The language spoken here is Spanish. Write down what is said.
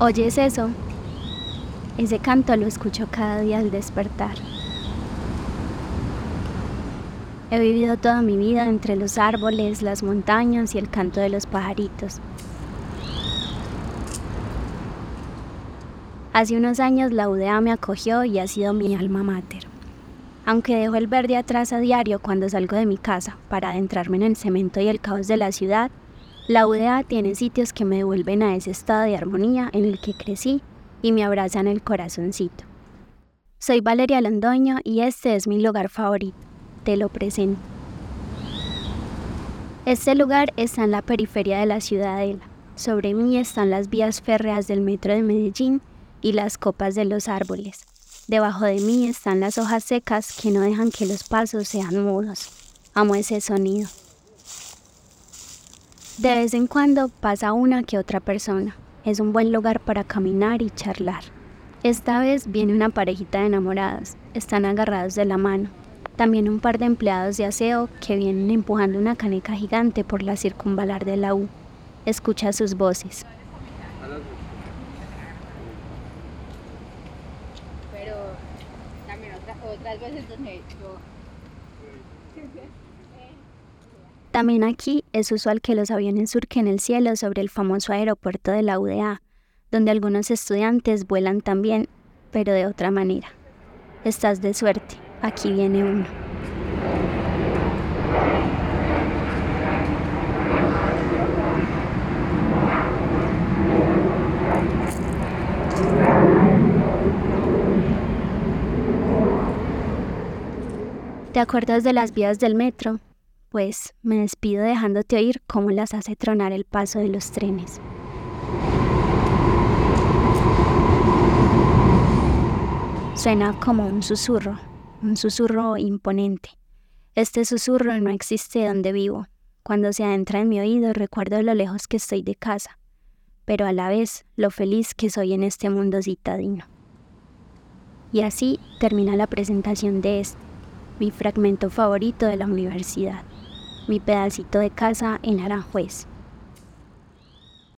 ¿Oyes eso? Ese canto lo escucho cada día al despertar. He vivido toda mi vida entre los árboles, las montañas y el canto de los pajaritos. Hace unos años la UDA me acogió y ha sido mi alma mater. Aunque dejo el verde atrás a diario cuando salgo de mi casa para adentrarme en el cemento y el caos de la ciudad, la UDA tiene sitios que me devuelven a ese estado de armonía en el que crecí y me abrazan el corazoncito. Soy Valeria Londoño y este es mi lugar favorito. Te lo presento. Este lugar está en la periferia de la ciudadela. Sobre mí están las vías férreas del metro de Medellín y las copas de los árboles. Debajo de mí están las hojas secas que no dejan que los pasos sean mudos. Amo ese sonido. De vez en cuando pasa una que otra persona. Es un buen lugar para caminar y charlar. Esta vez viene una parejita de enamoradas. Están agarrados de la mano. También un par de empleados de aseo que vienen empujando una caneca gigante por la circunvalar de la U. Escucha sus voces. Pero también otras, veces donde yo También aquí es usual que los aviones surquen el cielo sobre el famoso aeropuerto de la UDA, donde algunos estudiantes vuelan también, pero de otra manera. Estás de suerte, aquí viene uno. ¿Te acuerdas de las vías del metro? Pues me despido dejándote oír cómo las hace tronar el paso de los trenes. Suena como un susurro, un susurro imponente. Este susurro no existe donde vivo. Cuando se adentra en mi oído recuerdo lo lejos que estoy de casa, pero a la vez lo feliz que soy en este mundo citadino. Y así termina la presentación de este, mi fragmento favorito de la universidad, mi pedacito de casa en Aranjuez.